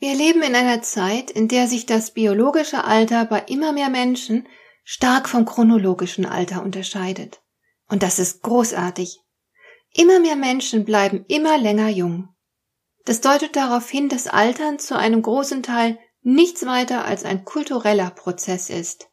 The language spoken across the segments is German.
Wir leben in einer Zeit, in der sich das biologische Alter bei immer mehr Menschen stark vom chronologischen Alter unterscheidet. Und das ist großartig. Immer mehr Menschen bleiben immer länger jung. Das deutet darauf hin, dass Altern zu einem großen Teil nichts weiter als ein kultureller Prozess ist.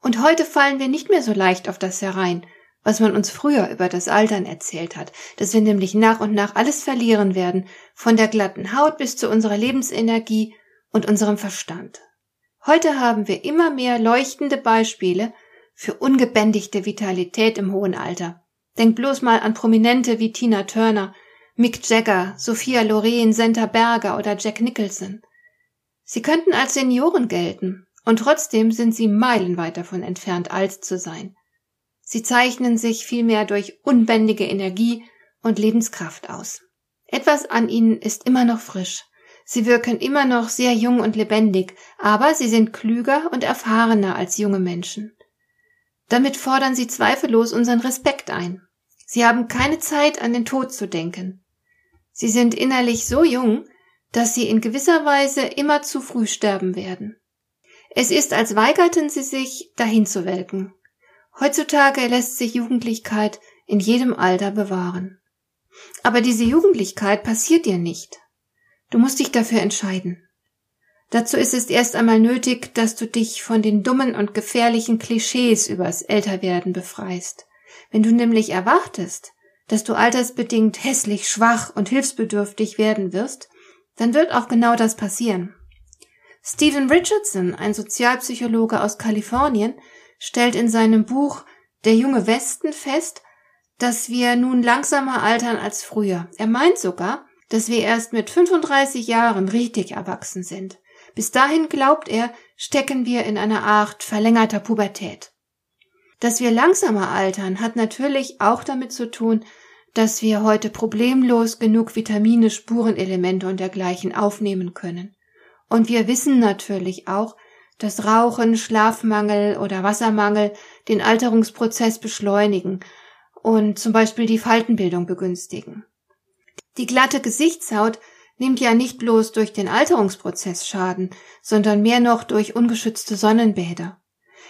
Und heute fallen wir nicht mehr so leicht auf das herein, was man uns früher über das Altern erzählt hat, dass wir nämlich nach und nach alles verlieren werden, von der glatten Haut bis zu unserer Lebensenergie und unserem Verstand. Heute haben wir immer mehr leuchtende Beispiele für ungebändigte Vitalität im hohen Alter. Denk bloß mal an Prominente wie Tina Turner, Mick Jagger, Sophia Loren, Senta Berger oder Jack Nicholson. Sie könnten als Senioren gelten, und trotzdem sind sie meilenweit davon entfernt, alt zu sein. Sie zeichnen sich vielmehr durch unbändige Energie und Lebenskraft aus. Etwas an ihnen ist immer noch frisch. Sie wirken immer noch sehr jung und lebendig, aber sie sind klüger und erfahrener als junge Menschen. Damit fordern sie zweifellos unseren Respekt ein. Sie haben keine Zeit, an den Tod zu denken. Sie sind innerlich so jung, dass sie in gewisser Weise immer zu früh sterben werden. Es ist, als weigerten sie sich, dahin zu welken. Heutzutage lässt sich Jugendlichkeit in jedem Alter bewahren. Aber diese Jugendlichkeit passiert dir nicht. Du musst dich dafür entscheiden. Dazu ist es erst einmal nötig, dass du dich von den dummen und gefährlichen Klischees übers Älterwerden befreist. Wenn du nämlich erwartest, dass du altersbedingt hässlich, schwach und hilfsbedürftig werden wirst, dann wird auch genau das passieren. Stephen Richardson, ein Sozialpsychologe aus Kalifornien, stellt in seinem Buch Der junge Westen fest, dass wir nun langsamer altern als früher. Er meint sogar, dass wir erst mit 35 Jahren richtig erwachsen sind. Bis dahin, glaubt er, stecken wir in einer Art verlängerter Pubertät. Dass wir langsamer altern, hat natürlich auch damit zu tun, dass wir heute problemlos genug Vitamine, Spurenelemente und dergleichen aufnehmen können. Und wir wissen natürlich auch, dass Rauchen, Schlafmangel oder Wassermangel den Alterungsprozess beschleunigen und zum Beispiel die Faltenbildung begünstigen. Die glatte Gesichtshaut nimmt ja nicht bloß durch den Alterungsprozess Schaden, sondern mehr noch durch ungeschützte Sonnenbäder.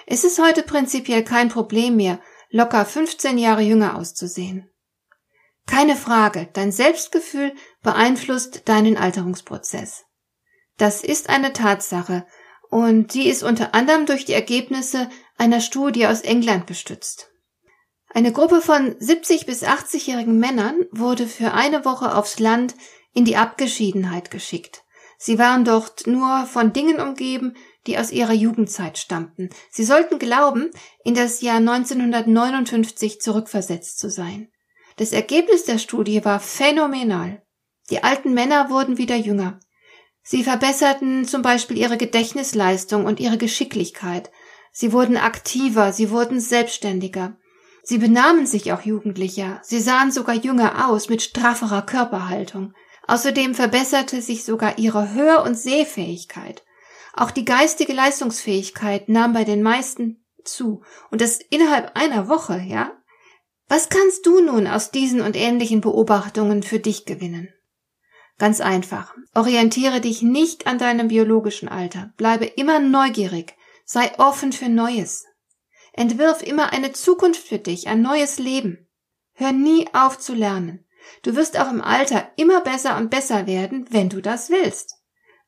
Es ist heute prinzipiell kein Problem mehr, locker 15 Jahre jünger auszusehen. Keine Frage, dein Selbstgefühl beeinflusst deinen Alterungsprozess. Das ist eine Tatsache, und die ist unter anderem durch die Ergebnisse einer Studie aus England gestützt. Eine Gruppe von 70 bis 80-jährigen Männern wurde für eine Woche aufs Land in die Abgeschiedenheit geschickt. Sie waren dort nur von Dingen umgeben, die aus ihrer Jugendzeit stammten. Sie sollten glauben, in das Jahr 1959 zurückversetzt zu sein. Das Ergebnis der Studie war phänomenal. Die alten Männer wurden wieder jünger. Sie verbesserten zum Beispiel ihre Gedächtnisleistung und ihre Geschicklichkeit. Sie wurden aktiver, sie wurden selbstständiger. Sie benahmen sich auch jugendlicher, sie sahen sogar jünger aus mit strafferer Körperhaltung. Außerdem verbesserte sich sogar ihre Hör- und Sehfähigkeit. Auch die geistige Leistungsfähigkeit nahm bei den meisten zu, und das innerhalb einer Woche, ja? Was kannst du nun aus diesen und ähnlichen Beobachtungen für dich gewinnen? Ganz einfach. Orientiere dich nicht an deinem biologischen Alter. Bleibe immer neugierig. Sei offen für Neues. Entwirf immer eine Zukunft für dich, ein neues Leben. Hör nie auf zu lernen. Du wirst auch im Alter immer besser und besser werden, wenn du das willst.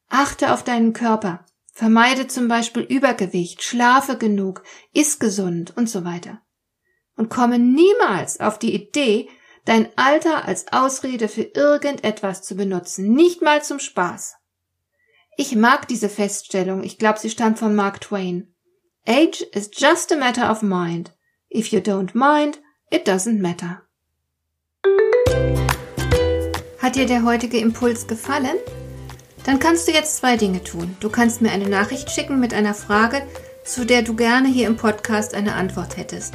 Achte auf deinen Körper. Vermeide zum Beispiel Übergewicht, schlafe genug, iss gesund und so weiter. Und komme niemals auf die Idee, dein Alter als Ausrede für irgendetwas zu benutzen, nicht mal zum Spaß. Ich mag diese Feststellung, ich glaube, sie stammt von Mark Twain. Age is just a matter of mind. If you don't mind, it doesn't matter. Hat dir der heutige Impuls gefallen? Dann kannst du jetzt zwei Dinge tun. Du kannst mir eine Nachricht schicken mit einer Frage, zu der du gerne hier im Podcast eine Antwort hättest.